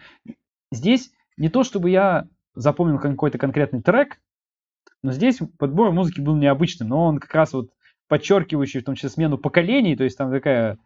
Здесь не то, чтобы я запомнил какой-то конкретный трек, но здесь подбор музыки был необычным, но он как раз вот подчеркивающий в том числе смену поколений, то есть там такая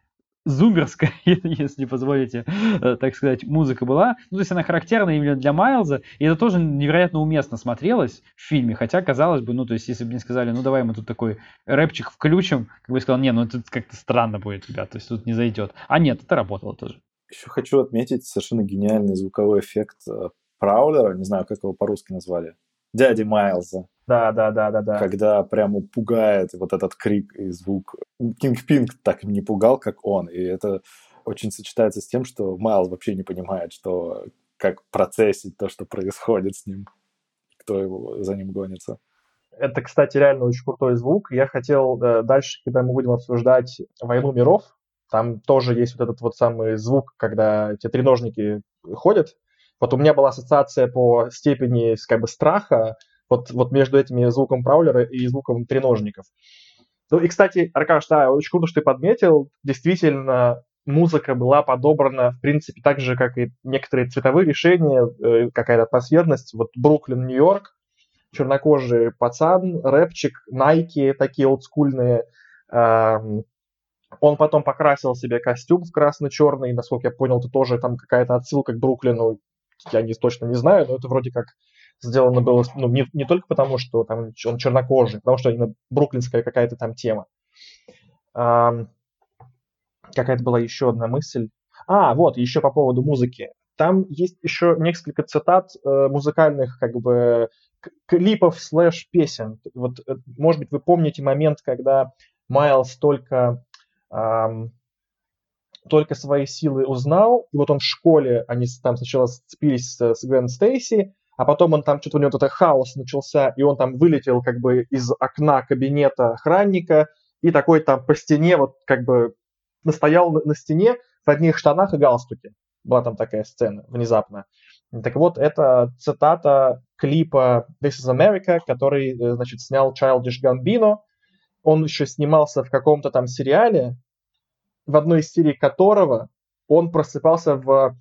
зумерская, *laughs* если позволите, э, так сказать, музыка была. Ну, то есть она характерна именно для Майлза, и это тоже невероятно уместно смотрелось в фильме, хотя, казалось бы, ну, то есть если бы мне сказали, ну, давай мы тут такой рэпчик включим, как бы сказал, не, ну, это как-то странно будет, ребят, то есть тут не зайдет. А нет, это работало тоже. Еще хочу отметить совершенно гениальный звуковой эффект э, Праулера, не знаю, как его по-русски назвали, дяди Майлза. Да, да, да, да, да. Когда прямо пугает вот этот крик и звук. Кинг Пинг так не пугал, как он. И это очень сочетается с тем, что Майлз вообще не понимает, что как процессить то, что происходит с ним, кто его за ним гонится. Это, кстати, реально очень крутой звук. Я хотел э, дальше, когда мы будем обсуждать «Войну миров», там тоже есть вот этот вот самый звук, когда эти треножники ходят. Вот у меня была ассоциация по степени как бы страха вот, вот между этими звуком праулера и звуком треножников. Ну и, кстати, Аркаш, да, очень круто, что ты подметил. Действительно, музыка была подобрана, в принципе, так же, как и некоторые цветовые решения, э, какая-то атмосферность. Вот Бруклин, Нью-Йорк, чернокожий пацан, рэпчик, Найки такие олдскульные. Он потом покрасил себе костюм в красно-черный, насколько я понял, это тоже там какая-то отсылка к Бруклину, я не, точно не знаю, но это вроде как сделано было ну, не, не только потому, что там он чернокожий, потому что именно бруклинская какая-то там тема. А, какая-то была еще одна мысль. А, вот, еще по поводу музыки. Там есть еще несколько цитат э, музыкальных, как бы, клипов слэш песен. Вот, э, может быть, вы помните момент, когда Майлз только, эм, только свои силы узнал, и вот он в школе, они там сначала сцепились с, с Гвен Стейси, а потом он там, что-то у него вот это хаос начался, и он там вылетел как бы из окна кабинета охранника, и такой там по стене вот как бы настоял на, на стене в одних штанах и галстуке. Была там такая сцена внезапно. Так вот, это цитата клипа This is America, который, э, значит, снял Childish Gambino. Он еще снимался в каком-то там сериале, в одной из серий которого он просыпался в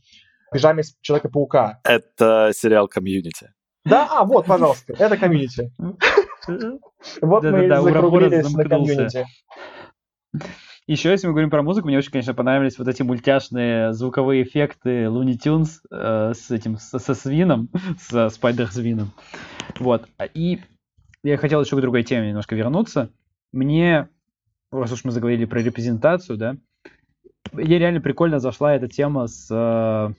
пижаме Человека-паука. Это сериал «Community». Да, а, вот, пожалуйста, это «Community». *laughs* Вот мы закруглились на «Комьюнити». Еще, если мы говорим про музыку, мне очень, конечно, понравились вот эти мультяшные звуковые эффекты Looney Tunes э, с этим, со, со свином, *laughs* со спайдер-свином. Вот. И я хотел еще к другой теме немножко вернуться. Мне, раз уж мы заговорили про репрезентацию, да, мне реально прикольно зашла эта тема с э,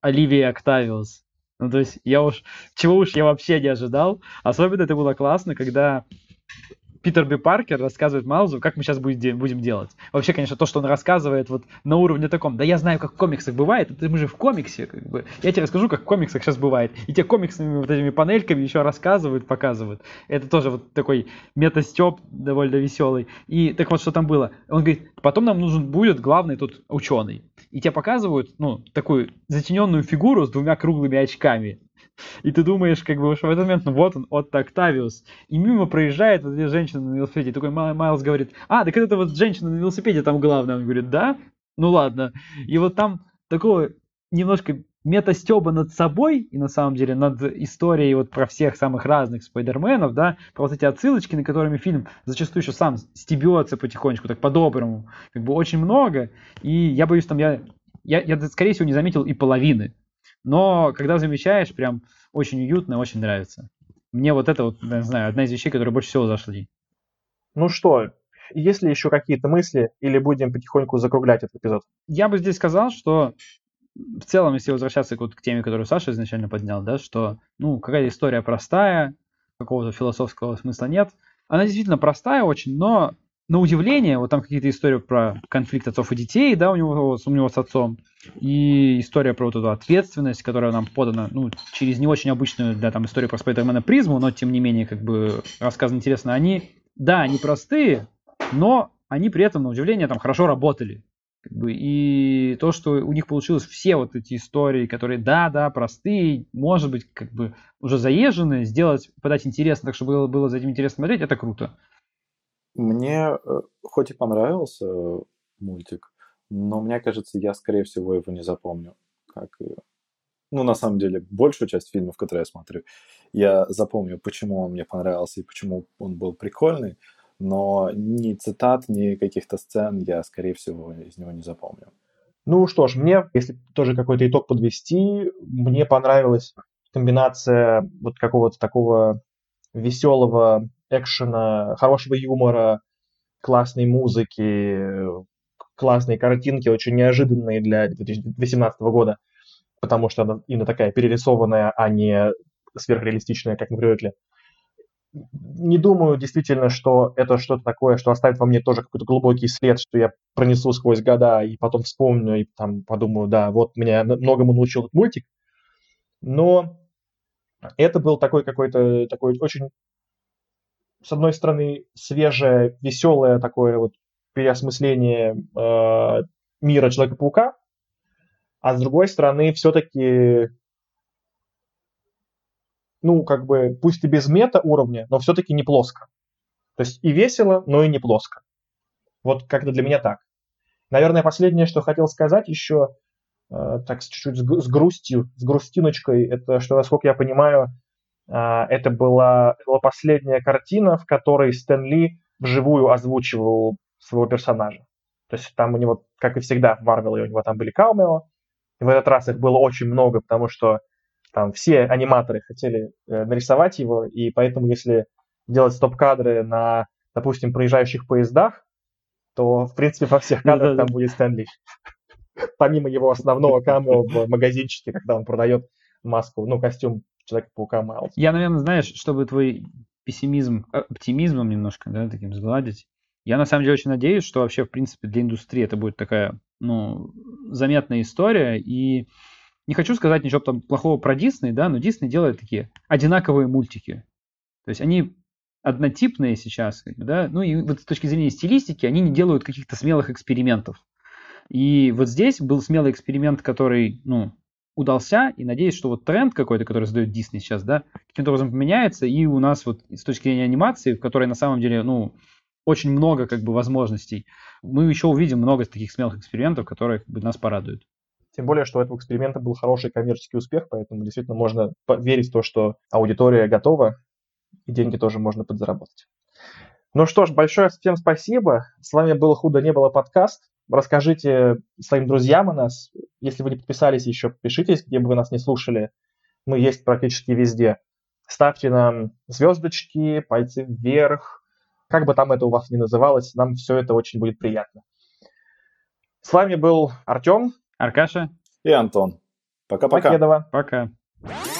Оливия Октавиус. Ну, то есть, я уж, чего уж я вообще не ожидал. Особенно это было классно, когда Питер Би Паркер рассказывает Майлзу, как мы сейчас будем делать. Вообще, конечно, то, что он рассказывает вот на уровне таком, да я знаю, как в комиксах бывает, это мы же в комиксе, как бы. Я тебе расскажу, как в комиксах сейчас бывает. И те комиксными вот этими панельками еще рассказывают, показывают. Это тоже вот такой метастеп довольно веселый. И так вот, что там было. Он говорит, потом нам нужен будет главный тут ученый. И тебе показывают, ну, такую затененную фигуру с двумя круглыми очками. И ты думаешь, как бы, что в этот момент, ну вот он, Отто Октавиус. И мимо проезжает вот эта женщина на велосипеде. И такой Майлз говорит, а, так это вот женщина на велосипеде там главная. Он говорит, да? Ну ладно. И вот там такого немножко метастеба над собой и на самом деле над историей вот про всех самых разных спайдерменов, да, про вот эти отсылочки, на которыми фильм зачастую еще сам стебется потихонечку, так по-доброму, как бы очень много, и я боюсь, там я, я, я, скорее всего, не заметил и половины но когда замечаешь, прям очень уютно, очень нравится. Мне вот это вот, не знаю, одна из вещей, которые больше всего зашли. Ну что, есть ли еще какие-то мысли, или будем потихоньку закруглять этот эпизод? Я бы здесь сказал, что в целом, если возвращаться вот к теме, которую Саша изначально поднял, да, что, ну, какая-то история простая, какого-то философского смысла нет. Она действительно простая очень, но на удивление, вот там какие-то истории про конфликт отцов и детей, да, у него, у него с отцом, и история про вот эту ответственность, которая нам подана, ну, через не очень обычную для там историю про Спайдермена призму, но тем не менее, как бы рассказано интересно, они, да, они простые, но они при этом, на удивление, там хорошо работали. Как бы, и то, что у них получилось все вот эти истории, которые, да, да, простые, может быть, как бы уже заезженные, сделать, подать интересно, так чтобы было, было за этим интересно смотреть, это круто. Мне э, хоть и понравился э, мультик, но мне кажется, я, скорее всего, его не запомню. Как. Ну, на самом деле, большую часть фильмов, которые я смотрю, я запомню, почему он мне понравился и почему он был прикольный. но ни цитат, ни каких-то сцен я, скорее всего, из него не запомню. Ну что ж, мне, если тоже какой-то итог подвести, мне понравилась комбинация вот какого-то такого веселого экшена, хорошего юмора, классной музыки, классные картинки, очень неожиданные для 2018 года, потому что она именно такая перерисованная, а не сверхреалистичная, как мы привыкли. Не думаю действительно, что это что-то такое, что оставит во мне тоже какой-то глубокий след, что я пронесу сквозь года и потом вспомню и там подумаю, да, вот меня многому научил этот мультик. Но это был такой какой-то такой очень, с одной стороны, свежее, веселое такое вот переосмысление э, мира Человека-паука, а с другой стороны, все-таки, ну, как бы, пусть и без мета-уровня, но все-таки не плоско. То есть и весело, но и не плоско. Вот как-то для меня так. Наверное, последнее, что хотел сказать еще, э, так чуть-чуть с грустью, с грустиночкой, это что, насколько я понимаю, это была, была последняя картина, в которой Стэн Ли вживую озвучивал своего персонажа. То есть там у него, как и всегда в Марвеле, у него там были камео. И в этот раз их было очень много, потому что там все аниматоры хотели э, нарисовать его, и поэтому если делать стоп-кадры на, допустим, проезжающих поездах, то, в принципе, во всех кадрах там будет Стэнли. Помимо его основного камео в магазинчике, когда он продает маску, ну, костюм Человека-паука Майлз. Я, наверное, знаешь, чтобы твой пессимизм оптимизмом немножко, да, таким сгладить, я на самом деле очень надеюсь, что вообще, в принципе, для индустрии это будет такая, ну, заметная история. И не хочу сказать ничего там плохого про Дисней, да, но Дисней делает такие одинаковые мультики. То есть они однотипные сейчас, да, ну и вот с точки зрения стилистики они не делают каких-то смелых экспериментов. И вот здесь был смелый эксперимент, который, ну, удался, и надеюсь, что вот тренд какой-то, который задает Дисней сейчас, да, каким-то образом поменяется, и у нас вот с точки зрения анимации, в которой на самом деле, ну, очень много как бы возможностей. Мы еще увидим много таких смелых экспериментов, которые как бы, нас порадуют. Тем более, что у этого эксперимента был хороший коммерческий успех, поэтому действительно можно верить в то, что аудитория готова, и деньги тоже можно подзаработать. Ну что ж, большое всем спасибо. С вами был «Худо не было» подкаст. Расскажите своим друзьям о нас. Если вы не подписались еще, подпишитесь, где бы вы нас не слушали. Мы есть практически везде. Ставьте нам звездочки, пальцы вверх, как бы там это у вас ни называлось, нам все это очень будет приятно. С вами был Артем. Аркаша. И Антон. Пока-пока. Покедова. Пока. Пока.